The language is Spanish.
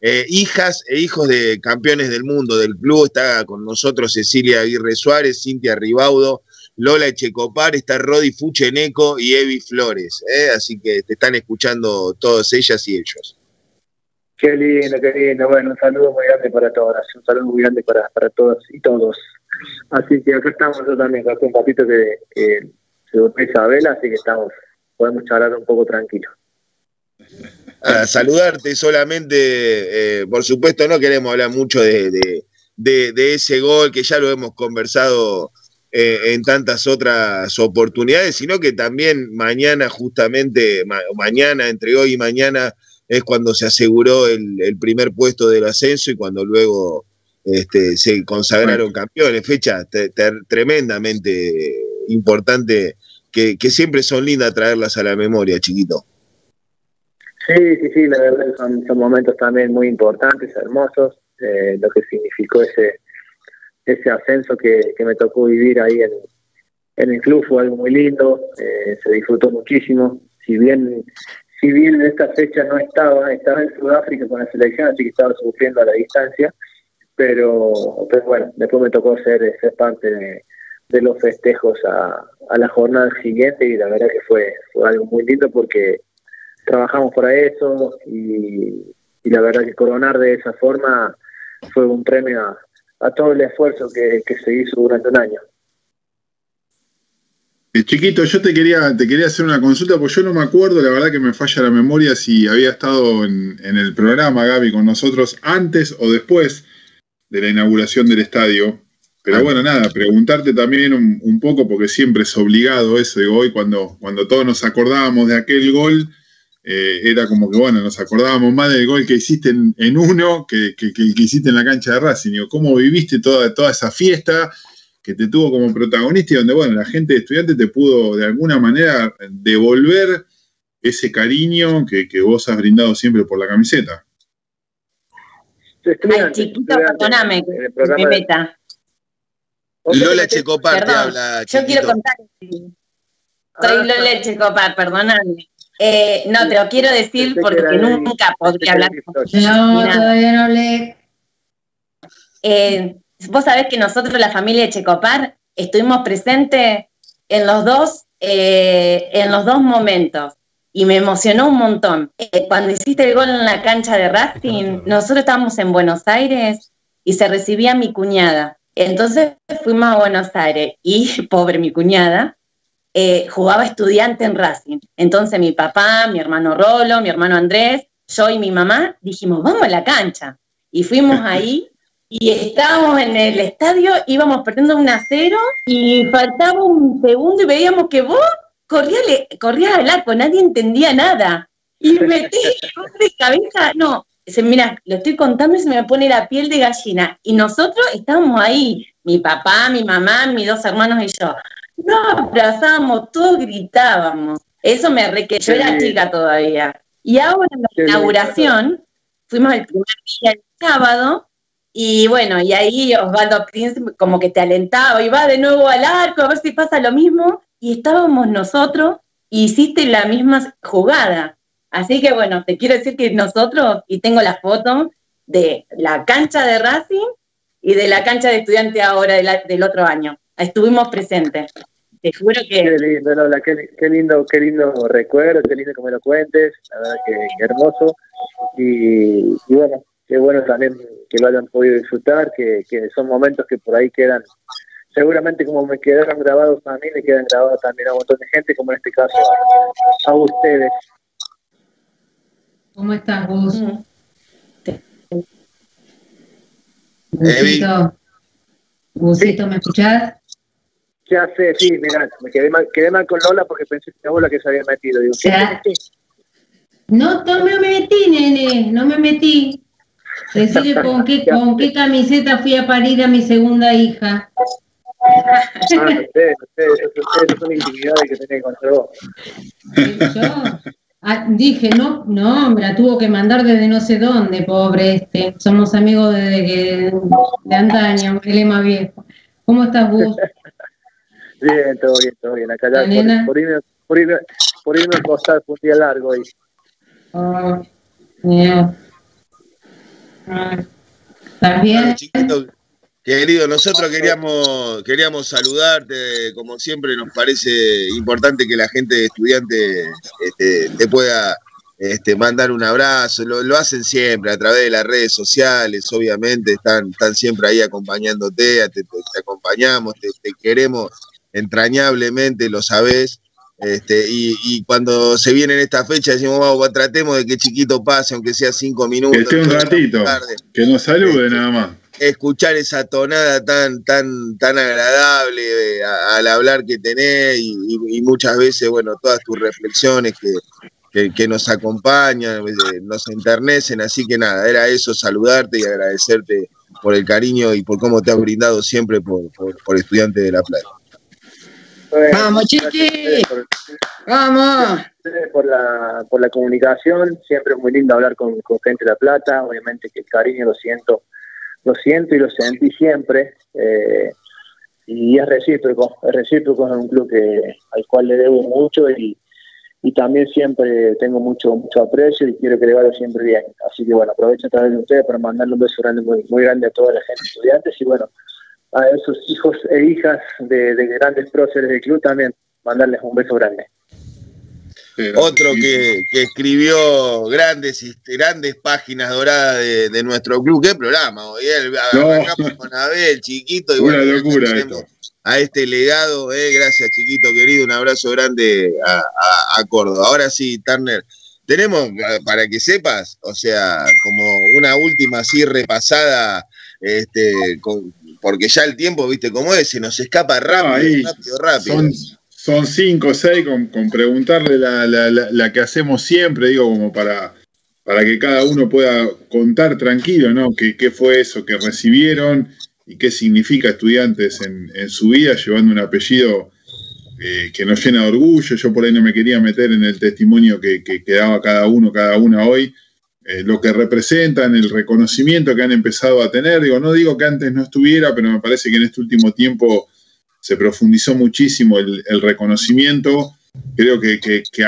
eh, hijas e hijos de campeones del mundo del club. Está con nosotros Cecilia Aguirre Suárez, Cintia Ribaudo, Lola Echecopar, está Rodi Fucheneco y Evi Flores. ¿eh? Así que te están escuchando todas ellas y ellos. Qué lindo, qué lindo. Bueno, un saludo muy grande para todas, un saludo muy grande para, para todas y todos. Así que acá estamos yo también, hace un ratito que, se durmió Isabela, así que estamos, podemos charlar un poco tranquilo. A saludarte solamente, eh, por supuesto no queremos hablar mucho de, de, ese gol que ya lo hemos conversado eh, en tantas otras oportunidades, sino que también mañana justamente, mañana, entre hoy y mañana, es cuando se aseguró el, primer puesto del ascenso y cuando luego este, se consagraron campeones. Fecha tremendamente importante que, siempre son lindas traerlas a la memoria, chiquito. Sí, sí, sí, la verdad son, momentos también muy importantes, hermosos, eh, lo que significó ese ese ascenso que, me tocó vivir ahí en, en, el club fue algo muy lindo, eh, se disfrutó muchísimo, si bien si bien en esta fecha no estaba, estaba en Sudáfrica con la selección, así que estaba sufriendo a la distancia, pero, pero bueno, después me tocó ser, ser parte de, los festejos a, la jornada siguiente y la verdad que fue, fue algo muy lindo porque trabajamos para eso y, la verdad que coronar de esa forma fue un premio a, todo el esfuerzo que, se hizo durante un año. Eh, chiquito, yo te quería, te quería hacer una consulta, porque yo no me acuerdo, la verdad que me falla la memoria si había estado en, el programa, Gaby, con nosotros antes o después de la inauguración del estadio. Pero bueno, nada, preguntarte también un, poco, porque siempre es obligado eso, digo, hoy cuando, cuando todos nos acordábamos de aquel gol, eh, era como que, bueno, nos acordábamos más del gol que hiciste en, uno que, que, que, hiciste en la cancha de Racing. Digo, ¿Cómo viviste toda, toda esa fiesta? que te tuvo como protagonista y donde, bueno, la gente de estudiante te pudo de alguna manera devolver ese cariño que, vos has brindado siempre por la camiseta. Ay, chiquito, perdóname, me meta. Lola Checopar te habla. Yo quiero contar. Soy ah, Lola Checopar, perdóname. Eh, no, te lo quiero decir porque nunca podría hablar No, todavía no le. Eh, Vos sabés que nosotros, la familia de Checopar, estuvimos presentes en los dos, eh, en los dos momentos y me emocionó un montón. Eh, cuando hiciste el gol en la cancha de Racing, nosotros estábamos en Buenos Aires y se recibía mi cuñada. Entonces fuimos a Buenos Aires y, pobre mi cuñada, eh, jugaba estudiante en Racing. Entonces mi papá, mi hermano Rolo, mi hermano Andrés, yo y mi mamá dijimos, vamos a la cancha. Y fuimos ahí y estábamos en el estadio, íbamos perdiendo un a cero y faltaba un segundo y veíamos que vos corrías, corrías al arco, nadie entendía nada. Y metí de cabeza, no, mira, lo estoy contando y se me pone la piel de gallina. Y nosotros estábamos ahí, mi papá, mi mamá, mis dos hermanos y yo. Nos abrazábamos, todos gritábamos. Eso me re que yo era chica todavía. Y ahora en la inauguración, fuimos el primer día, el sábado, y bueno, y ahí Osvaldo Prince como que te alentaba y va de nuevo al arco a ver si pasa lo mismo. Y estábamos nosotros y hiciste la misma jugada. Así que bueno, te quiero decir que nosotros, y tengo la foto de la cancha de Racing y de la cancha de estudiante ahora del otro año. Estuvimos presentes. Te juro que. Qué lindo, Lola, qué, lindo, qué lindo recuerdo, qué lindo que me lo cuentes, la verdad que, hermoso. y bueno, qué bueno también que lo hayan podido disfrutar, que, son momentos que por ahí quedan, seguramente como me quedaron grabados a mí, me quedan grabados también a un montón de gente, como en este caso a, ustedes. ¿Cómo estás vos? Busito, ¿me escuchás? Ya sé, sí, mira, me quedé mal, quedé mal con Lola porque pensé que era la que se había metido. Digo, no, no me metí, nene, no me metí. Decirle con qué, con qué camiseta fui a parir a mi segunda hija. Ah, ustedes, ustedes, ustedes son intimidades que tienen contra vos. Yo ah, dije, no, no, me la tuvo que mandar desde no sé dónde, pobre este. Somos amigos desde que, de antaño, el más viejo. ¿Cómo estás vos? Bien, todo bien, todo bien. Acá ya, por, por, irme, por, irme, por irme a acostar, fue un día largo ahí. Oh, yeah. ¿Estás bien? chiquito, querido, nosotros queríamos, queríamos saludarte, como siempre nos parece importante que la gente estudiante este, te pueda este, mandar un abrazo, lo, hacen siempre a través de las redes sociales, obviamente están, están siempre ahí acompañándote, te, te acompañamos, te, queremos entrañablemente, lo sabés. Este, y, cuando se viene en esta fecha decimos, vamos, tratemos de que chiquito pase, aunque sea cinco minutos. Que esté un ratito, que nos salude este, nada más. Escuchar esa tonada tan, tan, tan agradable eh, al hablar que tenés y, muchas veces, bueno, todas tus reflexiones que, que, nos acompañan, eh, nos enternecen, así que nada, era eso, saludarte y agradecerte por el cariño y por cómo te has brindado siempre por, por, por Estudiante de la Plata. Vamos, chiqui. Vamos. Por la, por la comunicación, siempre es muy lindo hablar con, gente de La Plata, obviamente que el cariño lo siento, lo siento y lo sentí siempre. Eh, y es recíproco, es recíproco, es un club que, al cual le debo mucho y, y también siempre tengo mucho mucho aprecio y quiero que le vaya siempre bien. Así que bueno, aprovecho a través de ustedes para mandarle un beso grande, muy, muy grande a toda la gente estudiantes y bueno, a esos hijos e hijas de, grandes próceres del club también mandarles un beso grande. Otro que, escribió grandes grandes páginas doradas de, nuestro club. ¿Qué programa? Hoy con Abel, chiquito. Y Una locura A este legado, eh, gracias chiquito querido, un abrazo grande a, a Córdoba. Ahora sí, Turner, tenemos, para que sepas, o sea, como una última así repasada, este, con, porque ya el tiempo, viste cómo es, se nos escapa rápido, rápido, rápido. Son, cinco o seis con, preguntarle la, que hacemos siempre, digo, como para, para que cada uno pueda contar tranquilo, ¿no? ¿Qué, qué fue eso que recibieron y qué significa estudiantes en, su vida, llevando un apellido eh, que nos llena de orgullo. Yo por ahí no me quería meter en el testimonio que, que, que daba cada uno, cada una hoy eh, lo que representan, el reconocimiento que han empezado a tener. Digo, no digo que antes no estuviera, pero me parece que en este último tiempo se profundizó muchísimo el, reconocimiento. Creo que, que,